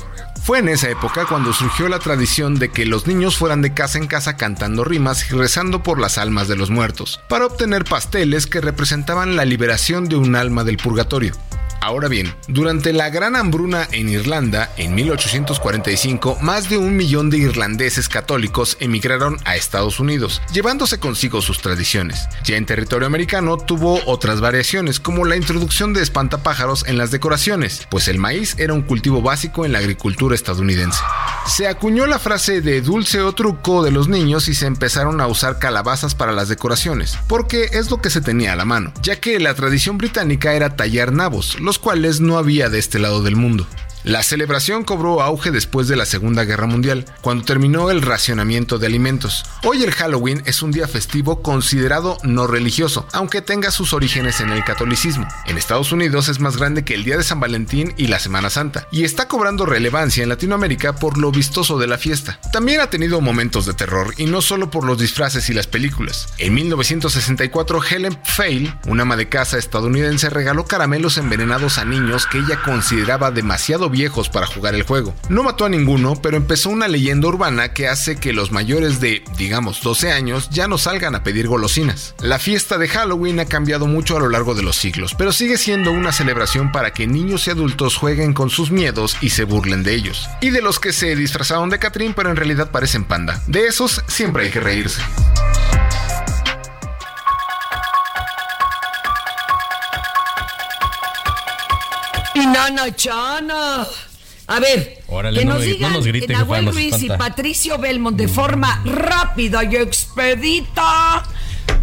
Fue en esa época cuando surgió la tradición de que los niños fueran de casa en casa cantando rimas y rezando por las almas de los muertos, para obtener pasteles que representaban la liberación de un alma del purgatorio. Ahora bien, durante la gran hambruna en Irlanda, en 1845, más de un millón de irlandeses católicos emigraron a Estados Unidos, llevándose consigo sus tradiciones. Ya en territorio americano tuvo otras variaciones, como la introducción de espantapájaros en las decoraciones, pues el maíz era un cultivo básico en la agricultura estadounidense. Se acuñó la frase de dulce o truco de los niños y se empezaron a usar calabazas para las decoraciones, porque es lo que se tenía a la mano, ya que la tradición británica era tallar nabos, los cuales no había de este lado del mundo. La celebración cobró auge después de la Segunda Guerra Mundial, cuando terminó el racionamiento de alimentos. Hoy el Halloween es un día festivo considerado no religioso, aunque tenga sus orígenes en el catolicismo. En Estados Unidos es más grande que el Día de San Valentín y la Semana Santa, y está cobrando relevancia en Latinoamérica por lo vistoso de la fiesta. También ha tenido momentos de terror, y no solo por los disfraces y las películas. En 1964, Helen Fail, una ama de casa estadounidense, regaló caramelos envenenados a niños que ella consideraba demasiado viejos para jugar el juego. No mató a ninguno, pero empezó una leyenda urbana que hace que los mayores de, digamos, 12 años ya no salgan a pedir golosinas. La fiesta de Halloween ha cambiado mucho a lo largo de los siglos, pero sigue siendo una celebración para que niños y adultos jueguen con sus miedos y se burlen de ellos. Y de los que se disfrazaron de Catrín pero en realidad parecen panda. De esos siempre hay que reírse. Nana Chana. A ver, Órale, que no nos me- no digan nos grite, Nahuel Ruiz y espanta. Patricio Belmont de forma rápida y expedita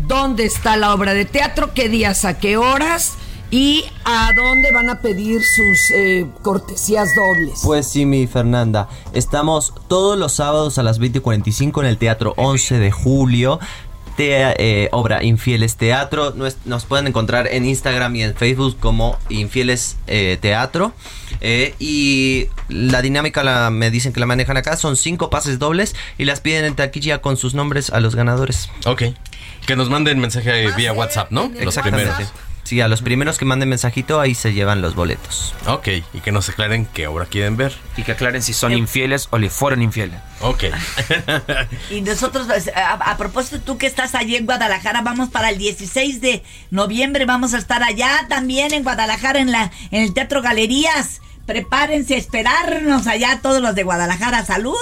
dónde está la obra de teatro, qué días, a qué horas y a dónde van a pedir sus eh, cortesías dobles. Pues sí, mi Fernanda. Estamos todos los sábados a las 20.45 en el Teatro 11 de Julio. Te- eh, obra Infieles Teatro. Nos, nos pueden encontrar en Instagram y en Facebook como Infieles eh, Teatro. Eh, y la dinámica la, me dicen que la manejan acá. Son cinco pases dobles y las piden en taquilla con sus nombres a los ganadores. Ok. Que nos manden mensaje vía WhatsApp, ¿no? Los Exactamente. primeros. Sí, a los primeros que manden mensajito ahí se llevan los boletos. Ok, y que nos aclaren qué obra quieren ver. Y que aclaren si son infieles o le fueron infieles. Ok. <laughs> Y nosotros, pues, a, a propósito, tú que estás allí en Guadalajara, vamos para el 16 de noviembre, vamos a estar allá también en Guadalajara, en, la, en el Teatro Galerías. Prepárense a esperarnos allá todos los de Guadalajara. Saludos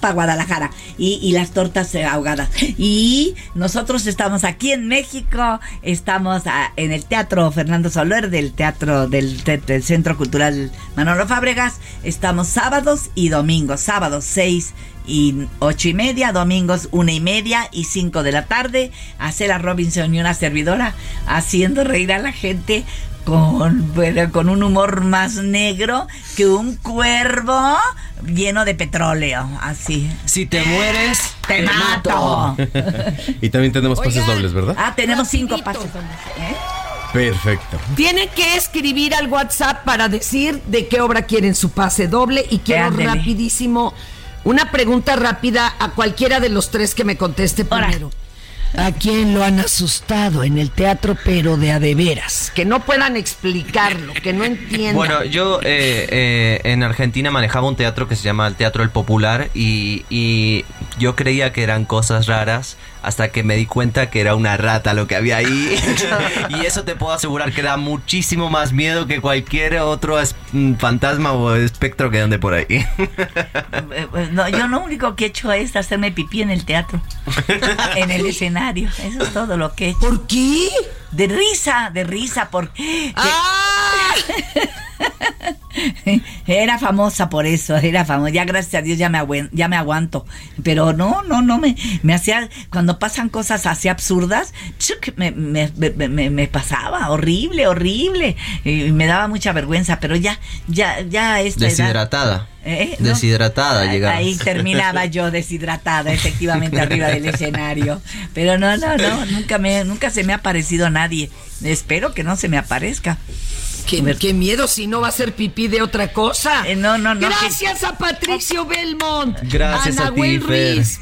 para Guadalajara. Y, y las tortas eh, ahogadas. Y nosotros estamos aquí en México. Estamos en el Teatro Fernando Soler, del Teatro del, te- del Centro Cultural Manolo Fábregas. Estamos sábados y domingos. Sábados 6 y ocho y media, domingos una y media y cinco de la tarde. Hacer a Robinson y una servidora haciendo reír a la gente con, bueno, con un humor más negro que un cuervo lleno de petróleo. Así. Si te mueres, te mato. <laughs> y también tenemos pases dobles, ¿verdad? Ah, tenemos cinco pasos. ¿eh? Perfecto. Tienen que escribir al WhatsApp para decir de qué obra quieren su pase doble y quiero Ándele. rapidísimo una pregunta rápida a cualquiera de los tres que me conteste primero. ¿A quién lo han asustado en el teatro, pero de a de veras? Que no puedan explicarlo, que no entiendan. Bueno, yo eh, eh, en Argentina manejaba un teatro que se llama el Teatro El Popular y, y yo creía que eran cosas raras hasta que me di cuenta que era una rata lo que había ahí. <laughs> <laughs> y eso te puedo asegurar que da muchísimo más miedo que cualquier otro es- mm, fantasma o espectro que ande por ahí. <laughs> Eh, eh, No, yo lo único que he hecho es hacerme pipí en el teatro. en el escenario. Eso es todo lo que he hecho. ¿Por qué? De risa, de risa, porque... <laughs> Era famosa por eso, era famosa. Ya gracias a Dios ya me, ya me aguanto. Pero no, no, no, me, me hacía, cuando pasan cosas así absurdas, chuc, me, me- me- me- me pasaba, horrible, horrible. Y me daba mucha vergüenza, pero ya, ya, ya a esta edad- Deshidratada. ¿Eh? ¿No? Deshidratada llegaba. Ahí terminaba yo <laughs> deshidratada, efectivamente, arriba del <laughs> escenario. Pero no, no, no, nunca, me, nunca se me ha aparecido nadie. Espero que no se me aparezca. Qué, qué miedo si no va a ser pipí de otra cosa. Eh, no, no, no. Gracias a Patricio Belmont. Gracias a ti, Nahuel Fer. Ruiz.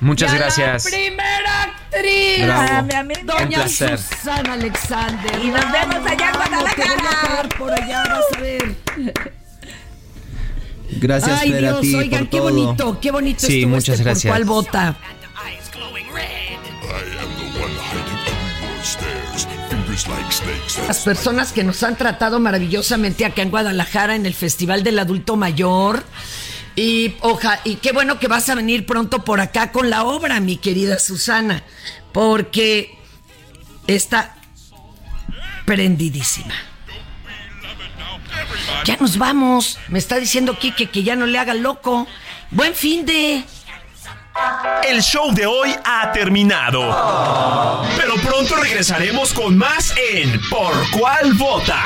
Muchas y a gracias. La primera actriz. Bravo. a Un Doña. Susana Alexander. Y nos vemos allá en a Guadalajara. por allá, vas a ver. Gracias, Ay, Fer, Dios, a ti oigan, por qué todo. bonito, qué bonito Sí, estuvo muchas este gracias. ¿Por cuál vota? Las personas que nos han tratado maravillosamente acá en Guadalajara en el Festival del Adulto Mayor. Y, oja, y qué bueno que vas a venir pronto por acá con la obra, mi querida Susana, porque está prendidísima. Ya nos vamos. Me está diciendo Quique que ya no le haga loco. Buen fin de... El show de hoy ha terminado. Pero pronto regresaremos con más en Por cuál vota.